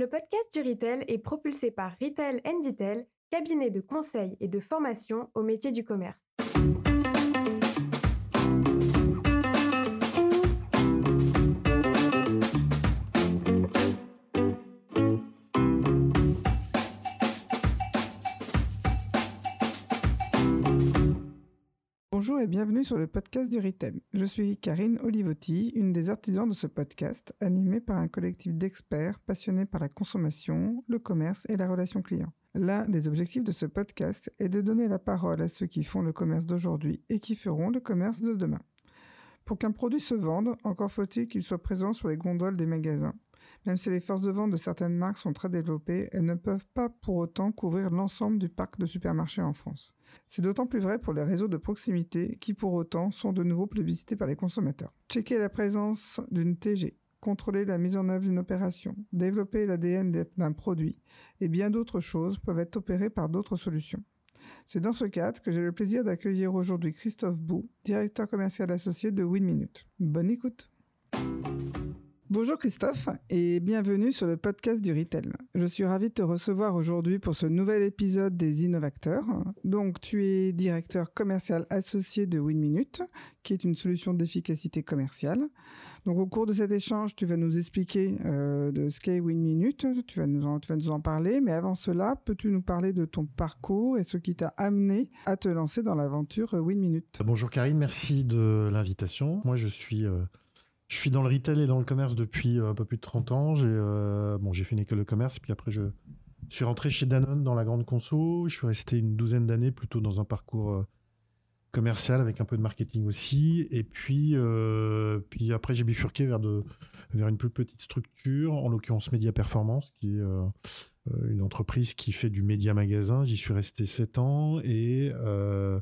Le podcast du Retail est propulsé par Retail Detail, cabinet de conseil et de formation au métier du commerce. Bonjour et bienvenue sur le podcast du Retail. Je suis Karine Olivotti, une des artisans de ce podcast, animé par un collectif d'experts passionnés par la consommation, le commerce et la relation client. L'un des objectifs de ce podcast est de donner la parole à ceux qui font le commerce d'aujourd'hui et qui feront le commerce de demain. Pour qu'un produit se vende, encore faut-il qu'il soit présent sur les gondoles des magasins. Même si les forces de vente de certaines marques sont très développées, elles ne peuvent pas pour autant couvrir l'ensemble du parc de supermarchés en France. C'est d'autant plus vrai pour les réseaux de proximité qui pour autant sont de nouveau plébiscités par les consommateurs. Checker la présence d'une TG, contrôler la mise en œuvre d'une opération, développer l'ADN d'un produit et bien d'autres choses peuvent être opérées par d'autres solutions. C'est dans ce cadre que j'ai le plaisir d'accueillir aujourd'hui Christophe Bou, directeur commercial associé de WinMinute. Bonne écoute. Bonjour Christophe et bienvenue sur le podcast du Retail. Je suis ravi de te recevoir aujourd'hui pour ce nouvel épisode des Innovateurs. Donc tu es directeur commercial associé de WinMinute, qui est une solution d'efficacité commerciale. Donc au cours de cet échange, tu vas nous expliquer euh, de ce qu'est WinMinute, tu vas, nous en, tu vas nous en parler, mais avant cela, peux-tu nous parler de ton parcours et ce qui t'a amené à te lancer dans l'aventure WinMinute? Bonjour Karine, merci de l'invitation. Moi je suis... Euh, je suis dans le retail et dans le commerce depuis euh, un peu plus de 30 ans. J'ai euh, bon, j'ai fait une école de commerce, puis après je suis rentré chez Danone dans la grande conso. Je suis resté une douzaine d'années plutôt dans un parcours euh, commercial avec un peu de marketing aussi. Et puis, puis après j'ai bifurqué vers, de, vers une plus petite structure, en l'occurrence Média Performance, qui est une entreprise qui fait du média magasin. J'y suis resté 7 ans. Et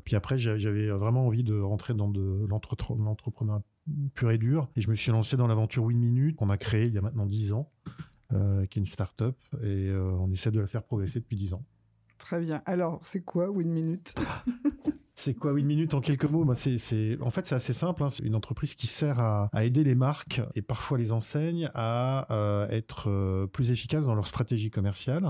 puis après j'avais vraiment envie de rentrer dans de l'entrepreneuriat pur et dur. Et je me suis lancé dans l'aventure Win Minute qu'on a créée il y a maintenant 10 ans, euh, qui est une start-up. Et euh, on essaie de la faire progresser depuis 10 ans. Très bien. Alors, c'est quoi Win Minute? C'est quoi Win Minute en quelques mots? Bah, c'est, En fait, c'est assez simple. Hein. C'est une entreprise qui sert à, aider les marques et parfois les enseignes à euh, être plus efficaces dans leur stratégie commerciale.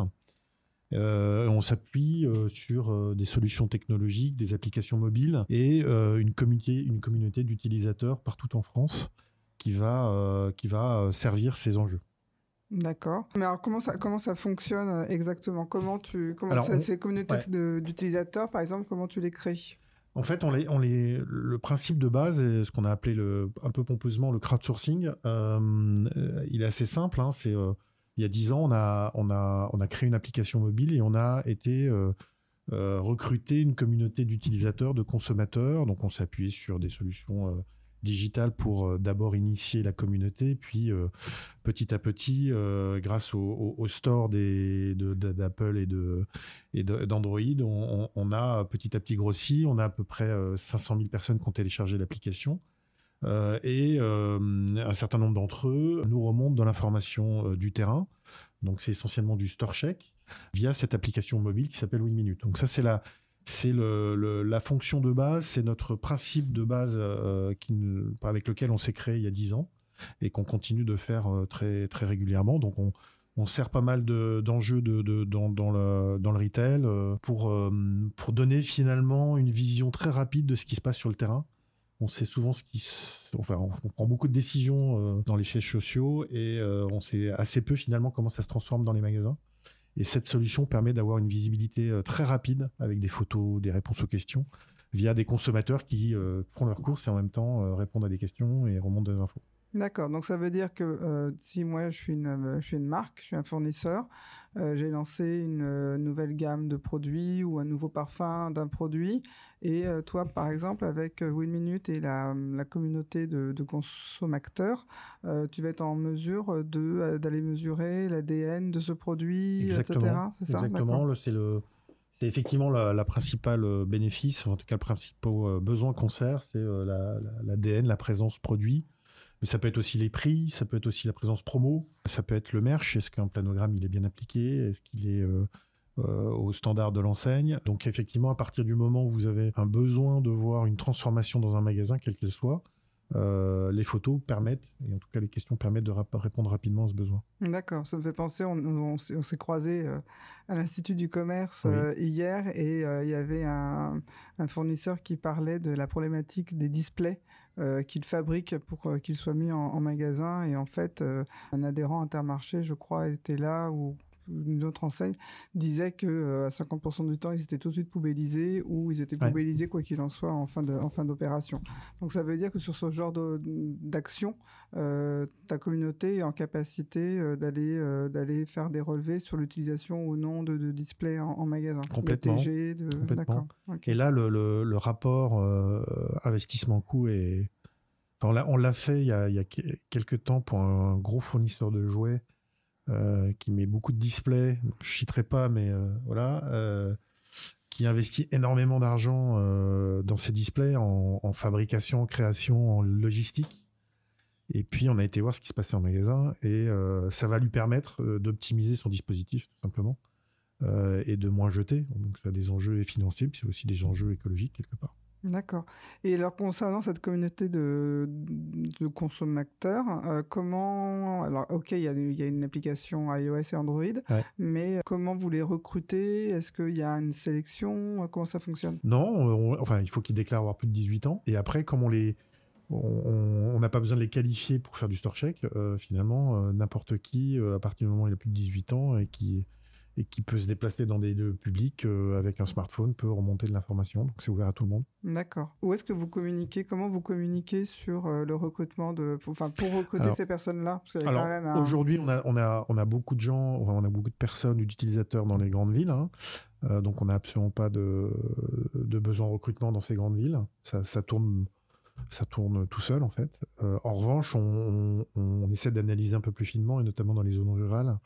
Euh, on s'appuie euh, sur euh, des solutions technologiques, des applications mobiles et une communauté, une communauté d'utilisateurs partout en France qui va, qui va servir ces enjeux. D'accord. Mais alors comment ça comment ça fonctionne exactement? Comment tu comment ces communautés d'utilisateurs par exemple comment tu les crées? En fait, on les, on les, le principe de base, est ce qu'on a appelé le, un peu pompeusement le crowdsourcing, il est assez simple. Hein, c'est il y a dix ans, on a, créé une application mobile et on a été euh, euh, recruter une communauté d'utilisateurs, de consommateurs. Donc, on s'est appuyé sur des solutions euh, digitales pour d'abord initier la communauté, puis petit à petit, grâce au, store d'Apple et d'Android, on, a petit à petit grossi. On a à peu près 500 000 personnes qui ont téléchargé l'application. Euh, et euh, un certain nombre d'entre eux nous remontent de l'information euh, du terrain. Donc c'est essentiellement du store check via cette application mobile qui s'appelle WinMinute. Donc ça c'est la c'est le, la fonction de base, c'est notre principe de base avec lequel on s'est créé il y a 10 ans et qu'on continue de faire très, très régulièrement. Donc on, on sert pas mal d'enjeux de, de, dans, dans, le, dans le retail pour, pour donner finalement une vision très rapide de ce qui se passe sur le terrain on sait souvent ce qui enfin on prend beaucoup de décisions euh, dans les sièges sociaux et euh, on sait assez peu finalement comment ça se transforme dans les magasins. Et cette solution permet d'avoir une visibilité euh, très rapide avec des photos des réponses aux questions via des consommateurs qui font leurs courses et en même temps répondent à des questions et remontent des infos D'accord, donc ça veut dire que euh, si moi je suis, une, euh, je suis une marque, je suis un fournisseur, euh, j'ai lancé une nouvelle gamme de produits ou un nouveau parfum d'un produit, et toi par exemple avec WinMinute et la, la communauté de, de consommateurs, tu vas être en mesure de d'aller mesurer l'ADN de ce produit, etc. C'est ça? Exactement, c'est le... C'est effectivement la, principale bénéfice, en tout cas le principal besoin qu'on sert, c'est l'ADN, la présence produit. Mais ça peut être aussi les prix, ça peut être aussi la présence promo, ça peut être le merch. Est-ce qu'un planogramme il est bien appliqué Est-ce qu'il est, euh, euh, au standard de l'enseigne Donc effectivement, à partir du moment où vous avez un besoin de voir une transformation dans un magasin, quel qu'il soit, euh, les photos permettent, et en tout cas les questions permettent de répondre rapidement à ce besoin. D'accord, ça me fait penser, on, s'est croisé euh, à l'Institut du commerce euh, hier et il y avait un, fournisseur qui parlait de la problématique des displays qu'il fabrique pour qu'ils soient mis en, en, magasin. Et en fait un adhérent Intermarché je crois était là ou une autre enseigne disait que euh, à 50% du temps ils étaient tout de suite poubellisés ou ils étaient poubellisés quoi qu'il en soit en fin de en fin d'opération. Donc ça veut dire que sur ce genre d'action, euh, ta communauté est en capacité euh, d'aller d'aller faire des relevés sur l'utilisation ou non de, de displays en, magasin. Complètement. Complètement. Et là le, le, rapport investissement coût est on l'a fait il y, a, il y a quelques temps pour un gros fournisseur de jouets euh, qui met beaucoup de displays, je citerai pas, mais euh, voilà, euh, qui investit énormément d'argent dans ces displays en, fabrication, en création, en logistique. Et puis on a été voir ce qui se passait en magasin et ça va lui permettre d'optimiser son dispositif tout simplement et de moins jeter. Donc ça a des enjeux financiers, puis c'est aussi des enjeux écologiques quelque part. D'accord. Et alors concernant cette communauté de, de consommateurs, euh, comment alors ok il y, a, y, a, une application iOS et Android, mais comment vous les recrutez? Est-ce qu'il y a une sélection? Comment ça fonctionne? Non, enfin il faut qu'ils déclarent avoir plus de 18 ans. Et après comme on les on n'a pas besoin de les qualifier pour faire du store check. Euh, finalement, euh, n'importe qui, à partir du moment où il a plus de 18 ans et qui et qui peut se déplacer dans des lieux publics euh, avec un smartphone, peut remonter de l'information. Donc c'est ouvert à tout le monde. D'accord. Où est-ce que vous communiquez? Comment vous communiquez sur euh, le recrutement de, enfin pour recruter ces personnes-là? Aujourd'hui, on a, on a, on a beaucoup de gens, on a beaucoup de personnes, d'utilisateurs dans les grandes villes. Hein. Euh, donc on n'a absolument pas de, de besoin de recrutement dans ces grandes villes. Ça, ça tourne ça tourne tout seul en fait. en revanche, on, on, on essaie d'analyser un peu plus finement, et notamment dans les zones rurales,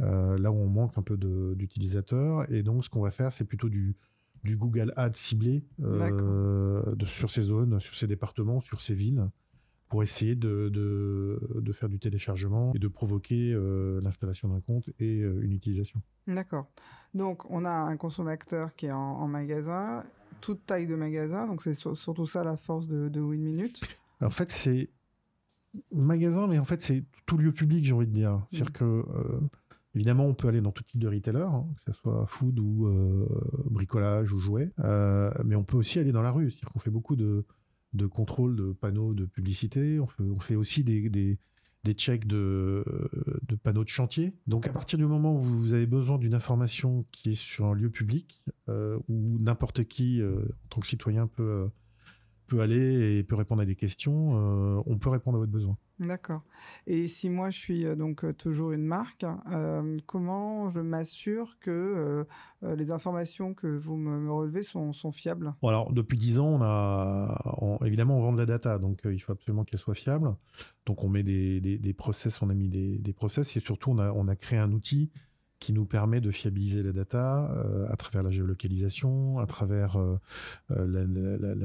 euh, là où on manque un peu d'utilisateurs. Et donc, ce qu'on va faire, c'est plutôt du, du Google Ads ciblé euh, sur ces zones, sur ces départements, sur ces villes, pour essayer de, de, faire du téléchargement et de provoquer euh, l'installation d'un compte et une utilisation. D'accord. Donc, on a un consommateur qui est en, magasin, toute taille de magasin, donc c'est surtout ça la force de, de WinMinute. En fait, c'est magasin, mais en fait, c'est tout lieu public, j'ai envie de dire. C'est-à-dire mm. que Évidemment, on peut aller dans tout type de retailer, hein, que ce soit food ou euh, bricolage ou jouets, euh, mais on peut aussi aller dans la rue. C'est-à-dire qu'on fait beaucoup de, de contrôle de panneaux de publicité. On fait, aussi des, des, des checks de, de, panneaux de chantier. Donc, à partir du moment où vous avez besoin d'une information qui est sur un lieu public, euh, où n'importe qui, en tant que citoyen, peut, peut aller et peut répondre à des questions, on peut répondre à votre besoin. D'accord. Et si moi je suis euh, donc euh, toujours une marque, euh, comment je m'assure que les informations que vous me, relevez sont, fiables? Alors depuis 10 ans, on a évidemment on vend de la data, donc il faut absolument qu'elle soit fiable. Donc on met des, des, process, on a mis des, des, process et surtout on a, on a créé un outil qui nous permet de fiabiliser la data à travers la géolocalisation, à travers la,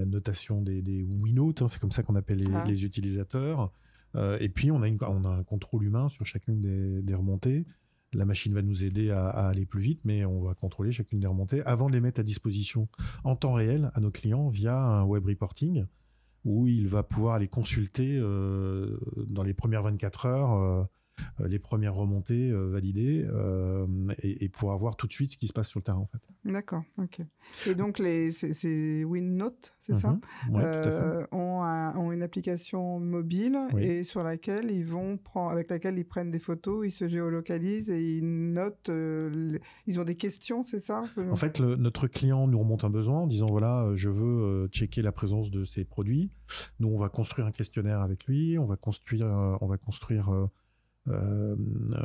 notation des, des Winotes, hein, c'est comme ça qu'on appelle les, ah. les utilisateurs. Euh, et puis, on a, un contrôle humain sur chacune des, remontées. La machine va nous aider à, aller plus vite, mais on va contrôler chacune des remontées avant de les mettre à disposition en temps réel à nos clients via un web reporting où il va pouvoir aller consulter euh, dans les premières 24 heures euh, les premières remontées euh, validées euh, et, et, pouvoir voir tout de suite ce qui se passe sur le terrain en fait. D'accord, ok. Et donc les ces WinNote, c'est ça, mhm. ont, ont, une application mobile et sur laquelle ils vont prendre, avec laquelle ils prennent des photos, ils se géolocalisent et ils notent. ils ont des questions, c'est ça? En fait, notre client nous remonte un besoin en disant voilà, je veux checker la présence de ces produits. Nous, on va construire un questionnaire avec lui, on va construire, on va construire euh,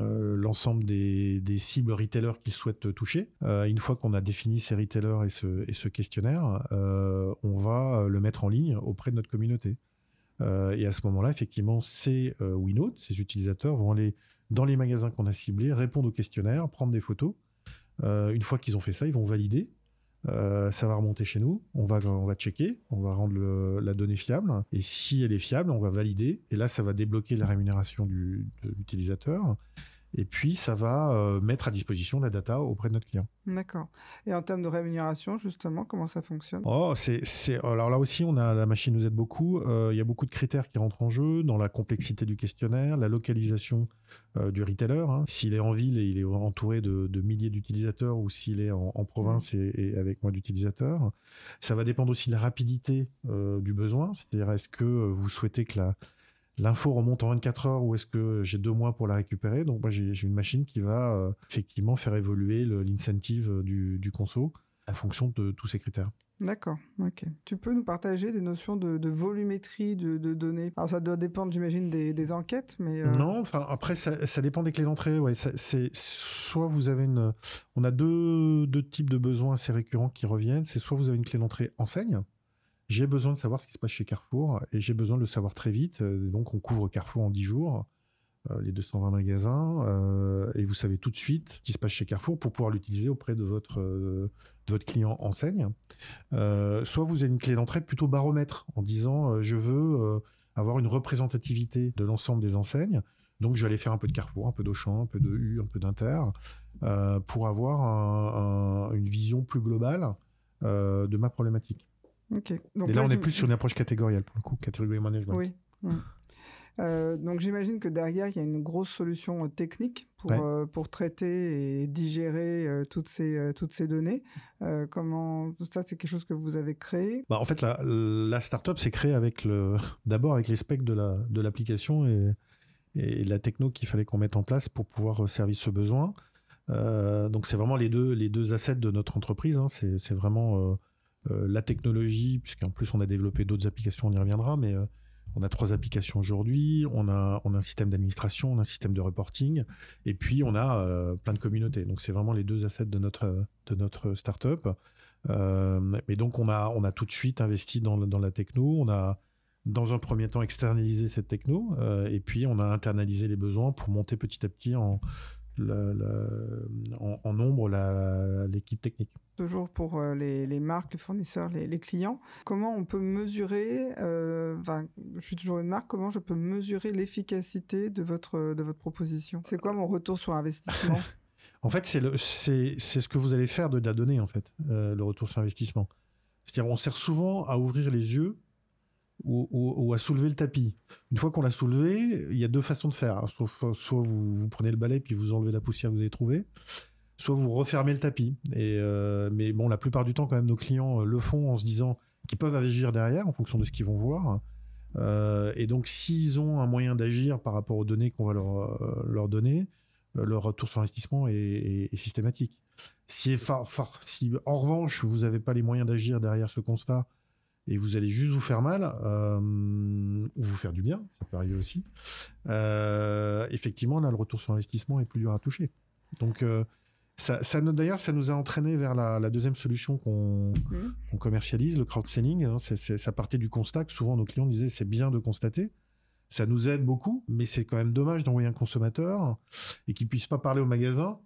euh, l'ensemble des, cibles retailers qu'il souhaite toucher. Euh, une fois qu'on a défini ces retailers et ce, et ce questionnaire, on va le mettre en ligne auprès de notre communauté. et à ce moment-là, effectivement, ces Winote, ces utilisateurs vont aller dans les magasins qu'on a ciblés, répondre au questionnaire, prendre des photos. une fois qu'ils ont fait ça, ils vont valider euh, ça va remonter chez nous, on va, on va checker, on va rendre la donnée fiable, et si elle est fiable, on va valider, et là, ça va débloquer la rémunération du, de l'utilisateur. Et puis, ça va euh, mettre à disposition la data auprès de notre client. D'accord. Et en termes de rémunération, justement, comment ça fonctionne? Oh, c'est, alors là aussi, on a la machine nous aide beaucoup. Euh, il y a beaucoup de critères qui rentrent en jeu dans la complexité du questionnaire, la localisation euh, du retailer. hein. S'il est en ville et il est entouré de, de milliers d'utilisateurs ou s'il est en, en province et, et avec moins d'utilisateurs. Ça va dépendre aussi de la rapidité euh, du besoin. C'est-à-dire, est-ce que vous souhaitez que la, l'info remonte en 24 heures ou est-ce que j'ai deux mois pour la récupérer Donc moi j'ai une machine qui va euh, effectivement faire évoluer l'incentive euh, du, du conso en fonction de tous ces critères. D'accord, ok. Tu peux nous partager des notions de, de volumétrie de, de données? Alors ça doit dépendre, j'imagine, des, des enquêtes, mais... euh, Non, enfin après ça, ça dépend des clés d'entrée. Ouais, c'est soit vous avez une, on a deux, deux types de besoins assez récurrents qui reviennent. C'est soit vous avez une clé d'entrée enseigne. J'ai besoin de savoir ce qui se passe chez Carrefour et j'ai besoin de le savoir très vite. Euh, Donc on couvre Carrefour en 10 jours, euh, les 220 magasins, euh, et vous savez tout de suite ce qui se passe chez Carrefour pour pouvoir l'utiliser auprès de votre euh, de votre client enseigne. Soit vous avez une clé d'entrée plutôt baromètre en disant je veux avoir une représentativité de l'ensemble des enseignes. Donc, je vais aller faire un peu de Carrefour, un peu d'Auchan, un peu de U, un peu d'Inter, pour avoir un- un- une vision plus globale de ma problématique. Ok. Donc Et là, on est plus sur une approche catégorielle, pour le coup, category management. Oui. Mm. Euh, donc j'imagine que derrière, il y a une grosse solution euh, technique pour, Ouais. euh, pour traiter et digérer euh, toutes, ces, toutes ces données. Comment ça, c'est quelque chose que vous avez créé? Bah, en fait, la, la startup s'est créée avec le, d'abord avec les specs de la, de l'application et, et la techno qu'il fallait qu'on mette en place pour pouvoir servir ce besoin. Donc, c'est vraiment les deux, les deux assets de notre entreprise. hein. C'est, c'est vraiment la technologie, puisqu'en plus, on a développé d'autres applications, on y reviendra, mais euh, on a trois applications aujourd'hui. On a, on a un système d'administration, on a un système de reporting, et puis on a euh, plein de communautés. Donc, c'est vraiment les deux assets de notre, de notre startup. Euh, mais donc on a, on a tout de suite investi dans, dans la techno, on a dans un premier temps externalisé cette techno, euh, et puis on a internalisé les besoins pour monter petit à petit en, la- la- en, en nombre la- l'équipe technique. Toujours pour euh, les, les marques, les fournisseurs, les, les clients. Comment on peut mesurer, euh, enfin, je suis toujours une marque, comment je peux mesurer l'efficacité de votre, de votre proposition? C'est quoi mon retour sur investissement? En fait, c'est le- c'est c'est ce que vous allez faire de la donnée, en fait, euh, le retour sur investissement. C'est-à-dire, on sert souvent à ouvrir les yeux ou, ou- ou à soulever le tapis. Une fois qu'on l'a soulevé, il y a deux façons de faire. Soit, soit vous, prenez le balai puis vous enlevez la poussière que vous avez trouvée, soit vous refermez le tapis. Et, euh, mais bon, la plupart du temps, quand même, nos clients euh, le font en se disant qu'ils peuvent agir derrière en fonction de ce qu'ils vont voir. Euh, et donc, s'ils ont un moyen d'agir par rapport aux données qu'on va leur, euh, leur donner, euh, le retour sur investissement est, systématique. Si, si en revanche vous n'avez pas les moyens d'agir derrière ce constat et vous allez juste vous faire mal euh, ou vous faire du bien, ça peut arriver aussi. euh, effectivement, là, le retour sur investissement est plus dur à toucher. Donc, euh, ça, d'ailleurs, ça nous a entraîné vers la, la deuxième solution qu'on Mhm. qu'on commercialise, le crowd-selling. hein. Ça partait du constat que souvent nos clients disaient c'est bien de constater. Ça nous aide beaucoup, mais c'est quand même dommage d'envoyer un consommateur et qu'il puisse pas parler au magasin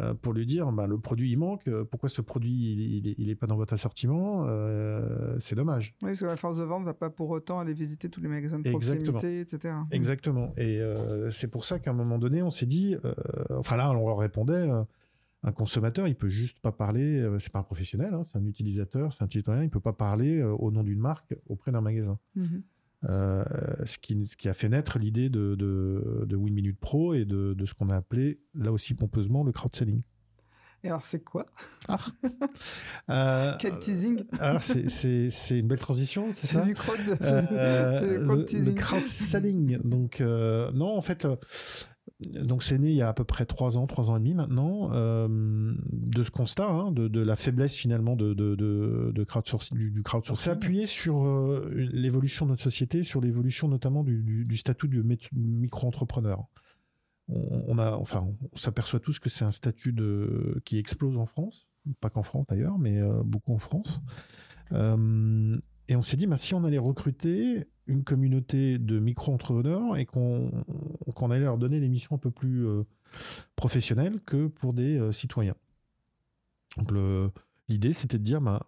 euh, pour lui dire bah, le produit il manque, euh, pourquoi ce produit il, il est- il est pas dans votre assortiment, euh, c'est dommage. Oui, parce que la force de vente ne va pas pour autant aller visiter tous les magasins de Exactement. proximité, etc. Exactement. Et euh, c'est pour ça qu'à un moment donné, on s'est dit, enfin là, on leur répondait, un consommateur, il peut juste pas parler, c'est pas un professionnel, hein, c'est un utilisateur, c'est un citoyen, il peut pas parler au nom d'une marque auprès d'un magasin. Mhm. Euh, ce, qui, ce qui a fait naître l'idée de, de, de Win Minute Pro et de, de ce qu'on a appelé, là aussi pompeusement, le crowd-selling. Et alors, c'est quoi? Euh, Quel teasing. alors, c'est- une belle transition, c'est ça? C'est du crowd, Euh, du le, crowd le crowd-selling. Donc, euh, non, en fait, euh, donc c'est né il y a à peu près trois ans, trois ans et demi maintenant, euh, de ce constat, hein, de, de la faiblesse finalement de, de, de, crowdsourcing, du, du crowdsourcing. Appuyé sur euh, l'évolution de notre société, sur l'évolution notamment du, du, du statut de mét- micro-entrepreneur. On, on a, enfin, on s'aperçoit tous que c'est un statut de, qui explose en France, pas qu'en France d'ailleurs, mais euh, beaucoup en France. Et on s'est dit, bah, si on allait recruter une communauté de micro-entrepreneurs et qu'on allait leur donner des missions un peu plus euh, professionnelles que pour des euh, citoyens. Donc l'idée, c'était de dire, bah,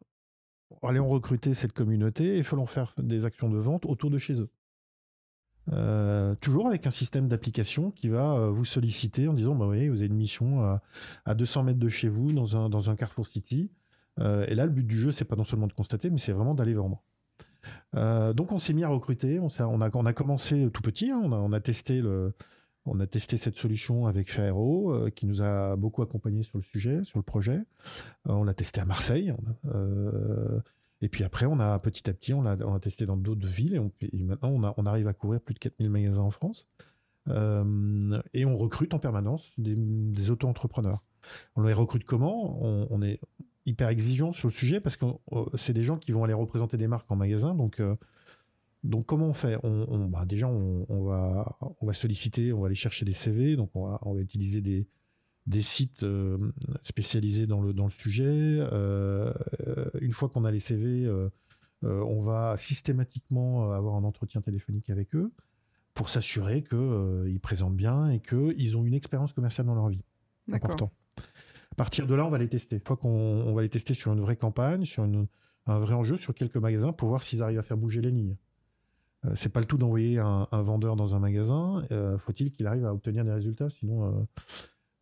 allez on recruter cette communauté et leur faire des actions de vente autour de chez eux. Euh, toujours avec un système d'application qui va vous solliciter en disant bah oui, vous avez une mission à, à 200 mètres de chez vous dans un, dans un Carrefour City. Euh, et là, le but du jeu, c'est pas non seulement de constater, mais c'est vraiment d'aller vendre. donc on s'est mis à recruter, on, a, commencé tout petit, hein. on, a, testé cette solution avec Ferrero, qui nous a beaucoup accompagné sur le sujet, sur le projet. on l'a testé à Marseille. Et puis après, on a petit à petit, on a, on a testé dans d'autres villes et, maintenant, on, arrive à couvrir plus de 4000 magasins en France. Euh, et on recrute en permanence des, auto-entrepreneurs. On les recrute comment? On, est hyper exigeant sur le sujet parce que euh, c'est des gens qui vont aller représenter des marques en magasin. Donc, euh, donc comment on fait? On, bah Déjà, on, va, on va solliciter, on va aller chercher des CV. Donc on va, on va utiliser des, des sites euh, spécialisés dans le, dans le sujet. Euh, une fois qu'on a les CV, euh, on va systématiquement avoir un entretien téléphonique avec eux pour s'assurer qu'ils présentent bien et qu'ils ont une expérience commerciale dans leur vie. Important. Partir de là, on va les tester. Une fois qu'on va les tester sur une vraie campagne, sur un vrai enjeu, sur quelques magasins, pour voir s'ils arrivent à faire bouger les lignes. c'est pas le tout d'envoyer un, vendeur dans un magasin. Faut-il qu'il arrive à obtenir des résultats, sinon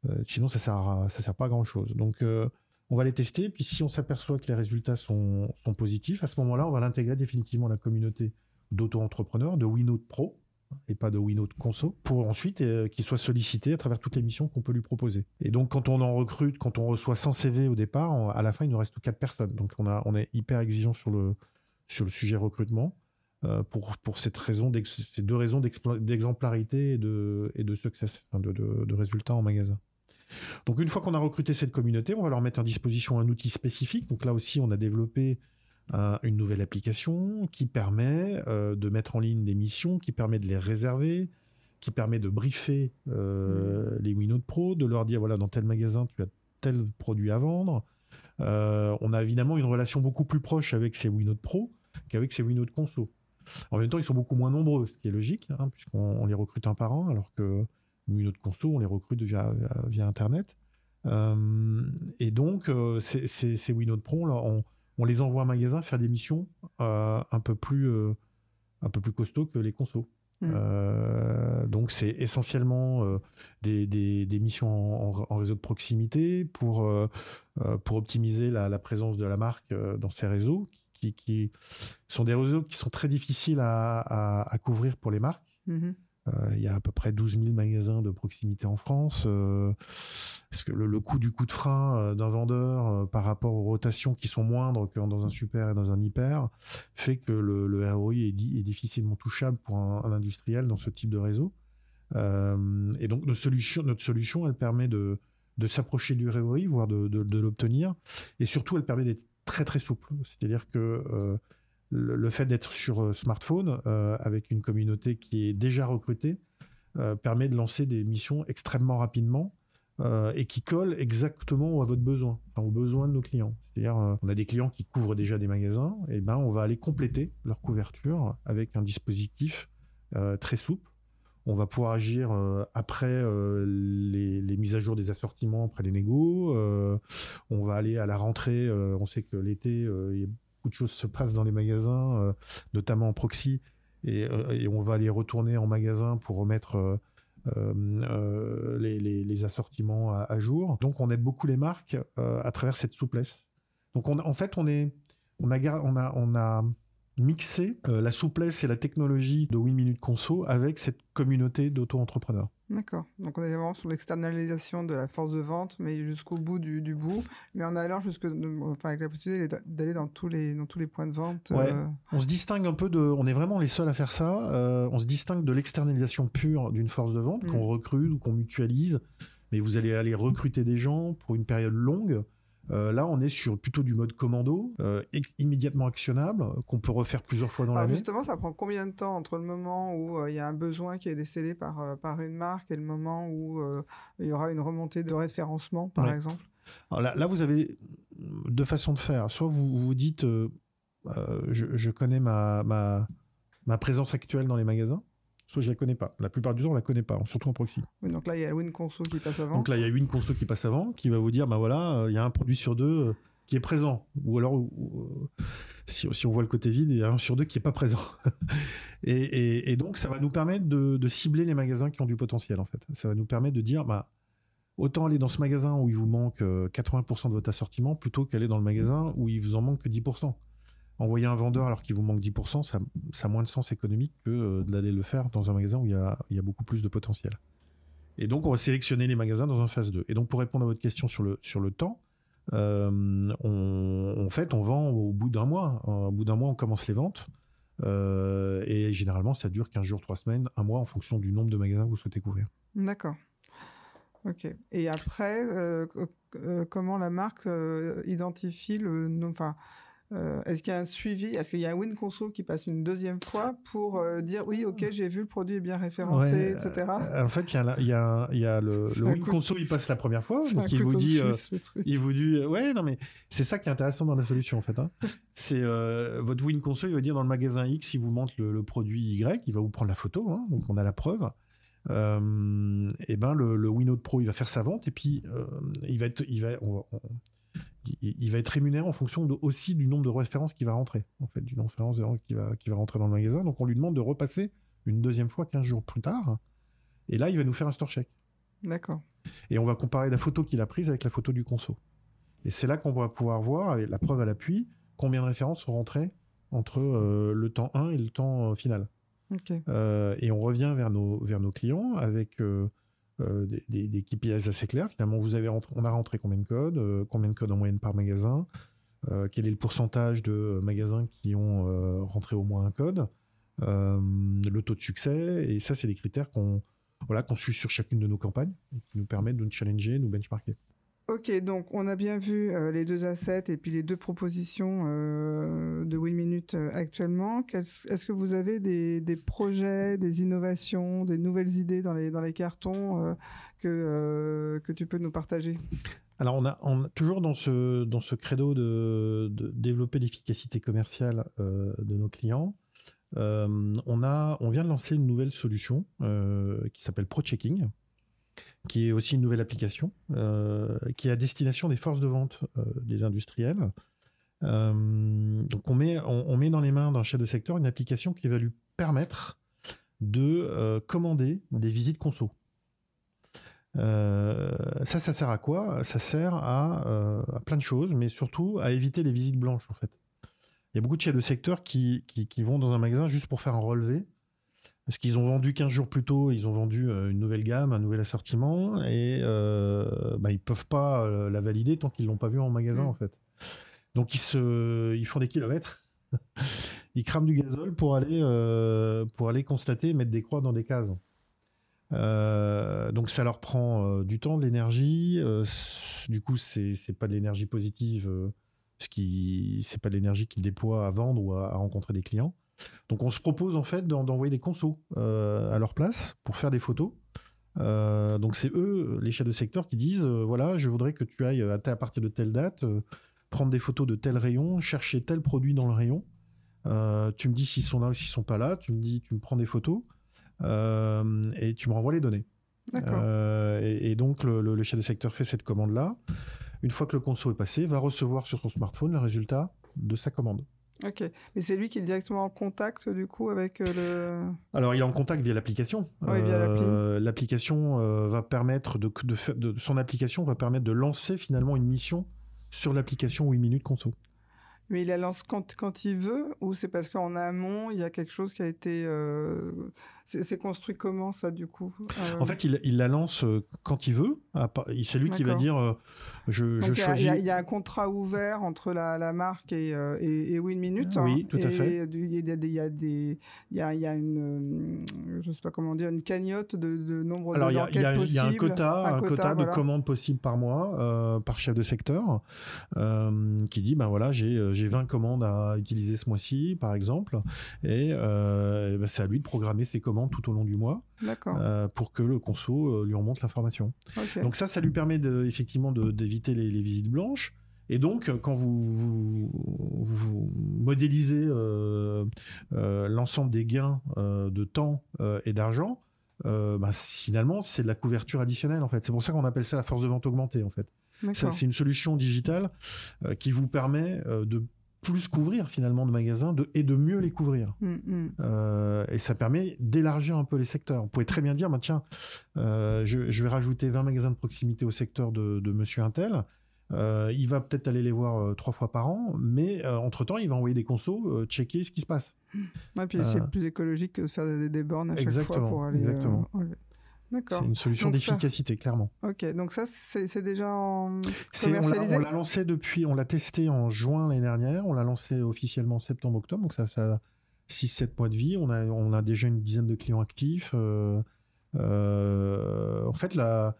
euh, sinon, ça sert ça sert pas à grand chose. Donc, euh, on va les tester. Puis, si on s'aperçoit que les résultats sont, sont positifs, à ce moment-là, on va l'intégrer définitivement à la communauté d'auto-entrepreneurs, de Winode Pro et pas de Winode Conso, pour ensuite euh, qu'il soit sollicité à travers toutes les missions qu'on peut lui proposer. Et donc, quand on en recrute, quand on reçoit 100 CV au départ, à la fin, il nous reste 4 personnes. Donc, on, a, on est hyper exigeant sur le, sur le sujet recrutement. pour, pour cette raison, ces deux raisons d'exemplarité et de, et de success, de, de, de résultats en magasin. Donc une fois qu'on a recruté cette communauté, on va leur mettre à disposition un outil spécifique. Donc là aussi, on a développé une nouvelle application qui permet euh, de mettre en ligne des missions, qui permet de les réserver, qui permet de briefer euh, mmh. les Winode Pro, de leur dire voilà dans tel magasin tu as tel produit à vendre. Euh, on a évidemment une relation beaucoup plus proche avec ces Winode Pro qu'avec ces Winode Conso. En même temps, ils sont beaucoup moins nombreux, ce qui est logique, hein, puisqu'on les recrute un par an, alors que autre conso, on les recrute via, via Internet. Euh, et donc, euh, ces Winode Pro, là, on, on, les envoie en magasin faire des missions euh, un, peu plus, un peu plus costauds que les consos. Mmh. donc c'est essentiellement des, des, des, missions en, réseau de proximité pour, pour optimiser la, la, présence de la marque dans ces réseaux qui, qui, sont des réseaux qui sont très difficiles à, à, à couvrir pour les marques. Mmh. Euh, il y a à peu près 12 000 magasins de proximité en France. Euh, parce que le, coût du coup de frein euh, d'un vendeur par rapport aux rotations qui sont moindres que dans un super et dans un hyper fait que le, ROI est, est, difficilement touchable pour un, industriel dans ce type de réseau? et donc notre solution, notre solution, elle permet de, de s'approcher du ROI, voire de, de, de l'obtenir. Et surtout, elle permet d'être très très souple. C'est-à-dire que le, fait d'être sur euh, smartphone euh, avec une communauté qui est déjà recrutée euh, permet de lancer des missions extrêmement rapidement et qui collent exactement à votre besoin, aux besoins de nos clients. C'est-à-dire, on a des clients qui couvrent déjà des magasins, et ben on va aller compléter leur couverture avec un dispositif très souple. On va pouvoir agir après les, mises à jour des assortiments, après les négos. on va aller à la rentrée. on sait que l'été, beaucoup de choses se passent dans les magasins, euh, notamment en proxy, euh, et, on va aller retourner en magasin pour remettre euh, les, assortiments à, jour. Donc on aide beaucoup les marques à travers cette souplesse. Donc en fait, on est, on a, on a, on a euh, la souplesse et la technologie de Win Minute Conso avec cette communauté d'auto-entrepreneurs. D'accord. Donc on est vraiment sur l'externalisation de la force de vente, mais jusqu'au bout du, bout, mais en allant jusque, enfin avec la possibilité d'aller dans tous les dans tous les points de vente. Euh. On se distingue un peu de, on est vraiment les seuls à faire ça. Euh, on se distingue de l'externalisation pure d'une force de vente qu'on mm. recrute ou qu'on mutualise, mais vous allez aller recruter des gens pour une période longue. Euh, là, on est sur plutôt du mode commando, euh, immédiatement actionnable, qu'on peut refaire plusieurs fois dans l'année. Justement, ça prend combien de temps entre le moment où euh, il y a un besoin qui est décédé par, par une marque et le moment où il y aura une remontée de référencement, par exemple? Là, là, vous avez deux façons de faire. Soit vous vous dites, je, connais ma, ma présence actuelle dans les magasins soit je la connais pas. La plupart du temps, on la connaît pas, surtout en proxy. donc là, il y a WinConso qui passe avant. Donc là, il y a WinConso qui passe avant, qui va vous dire, bah voilà, euh, il y a un produit sur deux euh, qui est présent. Ou alors, si, si, on voit le côté vide, il y a un sur deux qui est pas présent. et, et, donc, ça va nous permettre de, de, cibler les magasins qui ont du potentiel, en fait. Ça va nous permettre de dire, bah, autant aller dans ce magasin où il vous manque 80% de votre assortiment plutôt qu'aller dans le magasin où il vous en manque que 10% envoyer un vendeur alors qu'il vous manque 10%, ça, ça, a moins de sens économique que euh, d'aller le faire dans un magasin où il y, a, beaucoup plus de potentiel. Et donc, on va sélectionner les magasins dans un phase 2. Et donc, pour répondre à votre question sur le, sur le temps, euh, on, en fait, on vend au bout d'un mois. Au bout d'un mois, on commence les ventes. Euh, et généralement, ça dure 15 jours, 3 semaines, un mois en fonction du nombre de magasins que vous souhaitez couvrir. D'accord. Ok. Et après, comment la marque identifie le, enfin, euh, est-ce qu'il y a un suivi? Est-ce qu'il y a un Win Conso qui passe une deuxième fois pour euh, dire oui, ok, j'ai vu le produit est bien référencé, etc. Euh, en fait, il y a, y a, y a le, le Win Conso, il passe la première fois, donc il vous dit, il vous dit, ouais, non mais c'est ça qui est intéressant dans la solution en fait. Hein. c'est votre Win Conso, il va dire dans le magasin X, il vous montre le, produit Y, il va vous prendre la photo, hein, donc on a la preuve. et ben le, le Winode Pro, il va faire sa vente et puis il va être, il va, il, va être rémunéré en fonction aussi du nombre de références qui va rentrer, en fait, du nombre de références qui va, qui va rentrer dans le magasin. Donc on lui demande de repasser une deuxième fois 15 jours plus tard. Et là, il va nous faire un store check. D'accord. Et on va comparer la photo qu'il a prise avec la photo du conso. Et c'est là qu'on va pouvoir voir, avec la preuve à l'appui, combien de références sont rentrées entre euh, le temps 1 et le temps euh, final. Euh, et on revient vers nos, vers nos clients avec euh, des, KPIs assez clairs. Finalement, vous avez on a rentré combien de codes, euh, combien de codes en moyenne par magasin, euh, quel est le pourcentage de magasins qui ont rentré au moins un code, le taux de succès, et ça, c'est des critères qu'on voilà, qu'on suit sur chacune de nos campagnes et qui nous permettent de nous challenger, nous benchmarker. Ok, donc on a bien vu euh, les deux assets et puis les deux propositions euh, de WinMinute euh, actuellement. Est-ce que vous avez des, projets, des innovations, des nouvelles idées dans les, cartons que, que tu peux nous partager? Alors on a, on toujours dans ce, credo de, développer l'efficacité commerciale de nos clients, on, on vient de lancer une nouvelle solution qui s'appelle ProChecking qui est aussi une nouvelle application, euh, qui est à destination des forces de vente euh, des industriels. Euh, donc on met, dans les mains d'un chef de secteur une application qui va lui permettre de commander des visites conso. ça, ça sert à quoi? Ça sert à, plein de choses, mais surtout à éviter les visites blanches en fait. Il y a beaucoup de chefs de secteur qui vont dans un magasin juste pour faire un relevé parce qu'ils ont vendu 15 jours plus tôt, ils ont vendu euh, une nouvelle gamme, un nouvel assortiment, et euh, bah, ils peuvent pas euh, la valider tant qu'ils l'ont pas vu en magasin, mm. en fait. Donc ils, se, ils font des kilomètres, ils crament du gazole pour aller, euh, pour aller constater, mettre des croix dans des cases. donc ça leur prend du temps, de l'énergie. du coup, c'est pas de l'énergie positive, ce qui c'est pas de l'énergie qu'ils déploient à vendre ou à rencontrer des clients. Donc on se propose en fait d'envoyer des consos euh, à leur place pour faire des photos. Euh, donc c'est eux, les chefs de secteur, qui disent euh, voilà, je voudrais que tu ailles à, à partir de telle date, prendre des photos de tel rayon, chercher tel produit dans le rayon. tu me dis s'ils sont là ou s'ils sont pas là. Tu me dis, tu me prends des photos et tu me renvoies les données. Et, et, donc le, le, chef de secteur fait cette commande là. Une fois que le conso est passé, va recevoir sur son smartphone le résultat de sa commande. Ok, mais c'est lui qui est directement en contact du coup avec euh, le. Alors il est en contact via l'application. Oui, via euh, l'application euh, va permettre de, de, de, son application va permettre de lancer finalement une mission sur l'application 8 minutes conso. Mais il la lance quand, quand il veut ou c'est parce qu'en amont, il y a quelque chose qui a été... Euh, c'est construit comment ça du coup? En fait, il, il, la lance quand il veut. C'est lui qui va dire je, je choisis... Il y, a un contrat ouvert entre la, la marque et, et, et Win Minute. Oui, tout à fait. Il y a des... Il y a, des, il y a, il y a une... Je sais pas comment dire, une cagnotte de, de nombre Alors, de il y, a, il y a un quota, un, quota, de commandes possibles par mois par chef de secteur qui dit ben voilà, j'ai 20 commandes à utiliser ce mois-ci, par exemple, et euh, bah, c'est à lui de programmer ses commandes tout au long du mois euh, pour que le conso euh, lui remonte l'information. Donc ça, ça lui permet de, effectivement d'éviter les, visites blanches. Et donc, quand vous, vous, modélisez l'ensemble des gains de temps et d'argent, bah, finalement, c'est de la couverture additionnelle en fait. C'est pour ça qu'on appelle ça la force de vente augmentée en fait. C'est une solution digitale qui vous permet de plus couvrir finalement de magasins de, et de mieux les couvrir. Mm, mm. Euh, et ça permet d'élargir un peu les secteurs. On pourrait très bien dire, bah, tiens, euh, je, je vais rajouter 20 magasins de proximité au secteur de, de Monsieur Intel. Euh, il va peut-être aller les voir trois fois par an, mais entre-temps, il va envoyer des consos, checker ce qui se passe. Ouais, puis c'est plus écologique que de faire des, des bornes à chaque fois pour aller exactement. enlever. D'accord. C'est une solution ça- d'efficacité, clairement. Ok, donc ça, c'est déjà en C'est- on l'a- commercialisé on l'a lancé depuis, on l'a testé en juin l'année dernière, on l'a lancé officiellement en septembre-octobre, donc ça, ça a 6-7 mois de vie. On a, on a déjà une dizaine de clients actifs. euh, euh, en fait, là,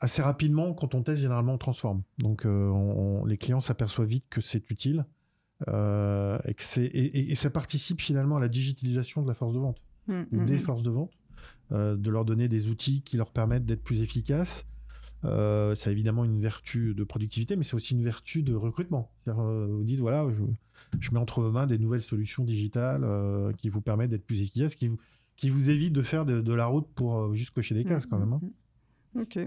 assez rapidement, quand on teste, généralement, on transforme. Donc, euh, on- on- les clients s'aperçoivent vite que c'est utile et, que c'est- et, et- et ça participe finalement à la digitalisation de la force de vente ou mm, des mm. forces de vente, de leur donner des outils qui leur permettent d'être plus efficaces. Euh, ça évidemment une vertu de productivité, mais c'est aussi une vertu de recrutement. Euh, vous dites, voilà, je, mets entre vos mains des nouvelles solutions digitales euh, qui vous permettent d'être plus efficaces, qui vous, qui évitent de faire de, la route pour euh, juste cocher des cases quand même. hein. Mm, mm. Ok.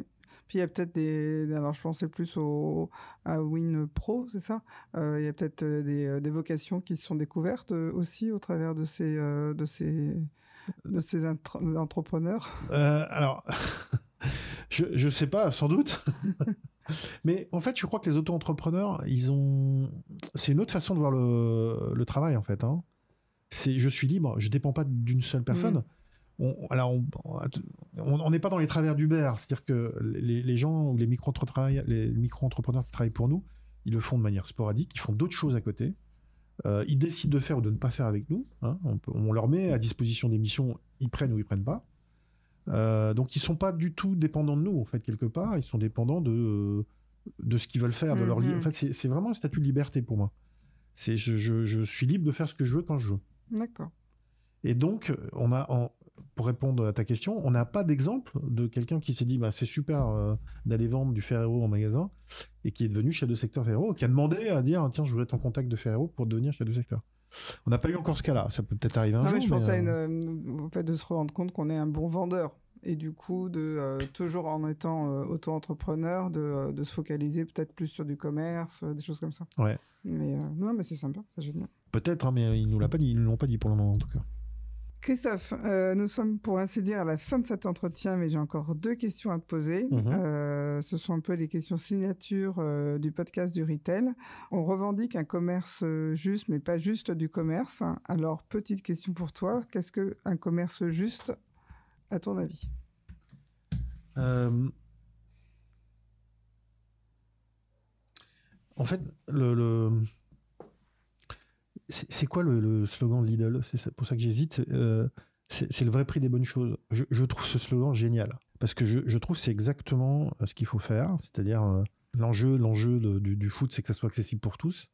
Puis il y a peut-être des. Alors je pensais plus au à Win Pro, c'est ça? Euh, Il y a peut-être euh, des, euh, vocations qui se sont découvertes euh, aussi au travers de ces euh, de ces de ces entrepreneurs. Euh, alors, je, je sais pas, sans doute. Mais en fait, je crois que les auto-entrepreneurs, ils ont. C'est une autre façon de voir le, le travail, en fait. hein. C'est, je suis libre, je dépends pas d'une seule personne. Mhm. On, alors, on- on on n'est pas dans les travers d'Uber. C'est-à-dire que les, les gens ou les micro-entrepreneurs les micro-entrepreneurs qui travaillent pour nous, ils le font de manière sporadique, ils font d'autres choses à côté. Euh, ils décident de faire ou de ne pas faire avec nous. hein. On, peut- on leur met à disposition des missions, ils prennent ou ils prennent pas. Euh, donc ils sont pas du tout dépendants de nous en fait quelque part. Ils sont dépendants de de ce qu'ils veulent faire, de leur li- Mhm. En fait, c'est c'est vraiment un statut de liberté pour moi. C'est je, je, je suis libre de faire ce que je veux quand je veux. D'accord. Et donc on a en- pour répondre à ta question, on n'a pas d'exemple de quelqu'un qui s'est dit bah, c'est super euh, d'aller vendre du Ferrero en magasin et qui est devenu chef de secteur Ferrero, qui a demandé à dire tiens je voudrais être en contact de Ferrero pour devenir chef de secteur. On n'a pas eu encore ce cas-là. Ça peut peut-être arriver un Non, jour. mais je pense à une, euh, euh, au fait de se rendre compte qu'on est un bon vendeur. Et du coup, de euh, toujours en étant euh, auto-entrepreneur, de, euh, de se focaliser peut-être plus sur du commerce, euh, des choses comme ça. Ouais. Mais euh, non, mais c'est sympa, c'est génial. Peut-être, hein, mais ils nous l'a pas dit, ils nous l'ont pas dit pour le moment en tout cas. Christophe, euh, nous sommes pour ainsi dire à la fin de cet entretien, mais j'ai encore deux questions à te poser. Mhm. Euh, ce sont un peu les questions signature euh, du podcast du Retail. On revendique un commerce euh, juste, mais pas juste du commerce. Alors, petite question pour toi, qu'est-ce que un commerce juste, à ton avis? En fait, le, le- c'est quoi le, slogan de Lidl? C'est pour ça que j'hésite. c'est, euh, C'est le vrai prix des bonnes choses. Je, trouve ce slogan génial parce que je, je trouve c'est exactement euh, ce qu'il faut faire. C'est-à-dire euh, l'enjeu, l'enjeu du, foot, c'est que ça soit accessible pour tous.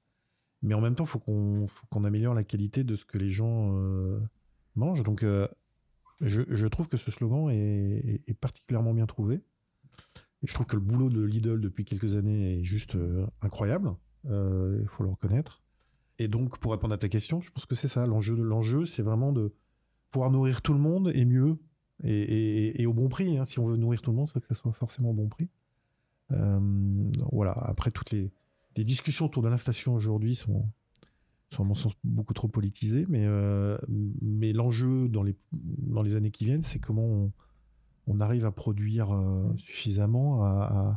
Mais en même temps, il faut qu'on améliore la qualité de ce que les gens mangent. Donc, je, trouve que ce slogan est, est- particulièrement bien trouvé. Et je trouve que le boulot de Lidl depuis quelques années est juste incroyable. Il faut le reconnaître. Et donc, pour répondre à ta question, je pense que c'est ça. L'enjeu, l'enjeu, c'est vraiment de pouvoir nourrir tout le monde et mieux et, au bon prix. hein. Si on veut nourrir tout le monde, faut que ça soit forcément au bon prix. Euh, voilà. Après, toutes les, discussions autour de l'inflation aujourd'hui sont, sont, à mon sens, beaucoup trop politisées. Mais, euh, mais l'enjeu dans les, dans les années qui viennent, c'est comment on, arrive à produire euh, suffisamment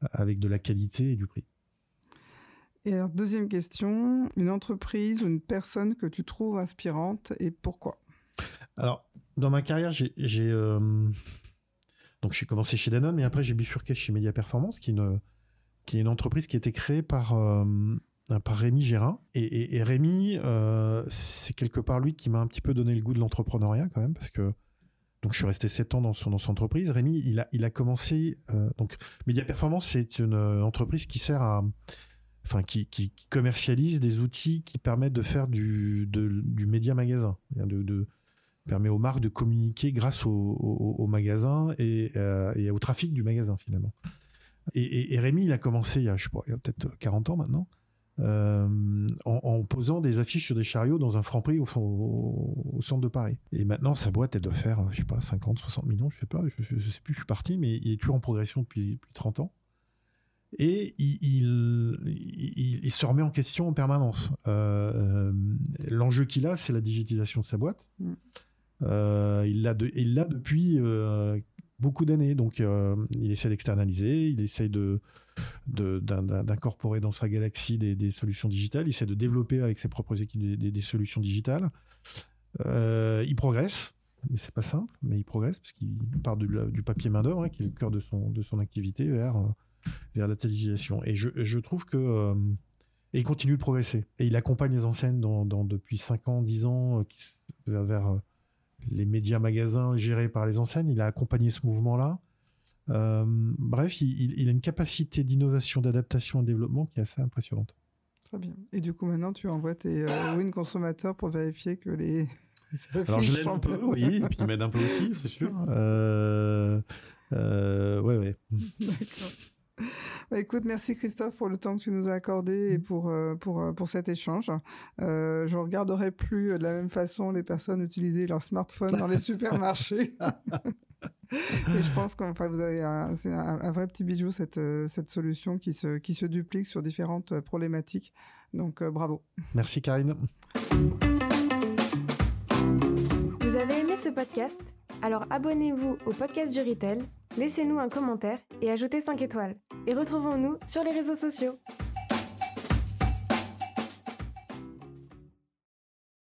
avec de la qualité et du prix. Et alors, deuxième question, une entreprise ou une personne que tu trouves inspirante et pourquoi? Alors, dans ma carrière, j'ai. euh, Donc, j'ai commencé chez Danone, mais après, j'ai bifurqué chez Media Performance, qui est une, qui est une entreprise qui a été créée par, euh, par Rémi Gérin. Et, et- Rémi, euh, c'est quelque part lui qui m'a un petit peu donné le goût de l'entrepreneuriat, quand même, parce que. Donc, je suis resté 7 ans dans son, dans son entreprise. Rémi, il a, il a commencé. donc, Media Performance, c'est une entreprise qui sert à. Enfin, qui, commercialise des outils qui permettent de faire du, du média magasin. De, permet aux marques de communiquer grâce au, magasin et, euh, et au trafic du magasin finalement. Et, et- Rémi, il a commencé il y a, je sais pas, peut-être 40 ans maintenant, euh, en, posant des affiches sur des chariots dans un franc prix au, centre de Paris. Et maintenant, sa boîte, elle doit faire, je sais pas, 50, 60 millions, je sais pas, je sais plus, je suis parti, mais il est toujours en progression depuis, depuis 30 ans. Et il, il, se remet en question en permanence. L'enjeu qu'il a, c'est la digitalisation de sa boîte. Mm. il l'a de, depuis beaucoup d'années, donc il essaie d'externaliser, il essaie de d'incorporer dans sa galaxie des, solutions digitales, il essaie de développer avec ses propres équipes des, solutions digitales. il progresse, mais c'est pas simple, mais il progresse parce qu'il part du papier main d'œuvre, hein, qui est le cœur de son, de son activité, vers, euh, vers la télévision. Et je, je trouve que euh, et il continue de progresser. Et il accompagne les enseignes dans, depuis 5 ans, 10 ans, euh, qui, vers, les médias magasins gérés par les enseignes. Il a accompagné ce mouvement-là. bref, il, il, a une capacité d'innovation, d'adaptation et de développement qui est assez impressionnante. Très bien. Et du coup, maintenant, tu envoies tes win consommateurs pour vérifier que les alors je l'aide un peu, oui, et puis il m'aide un peu aussi, c'est sûr. Euh, euh, ouais, ouais. D'accord. Bah, écoute, merci Christophe pour le temps que tu nous as accordé et pour, euh, pour, pour cet échange. je ne regarderai plus de la même façon les personnes utiliser leur smartphone dans les supermarchés. et je pense que vous avez un, c'est un, vrai petit bijou cette, cette solution qui se, qui se duplique sur différentes problématiques. Donc bravo. Merci Karine ce podcast? Alors abonnez-vous au podcast du Retail, laissez-nous un commentaire et ajoutez 5 étoiles. Et retrouvons-nous sur les réseaux sociaux.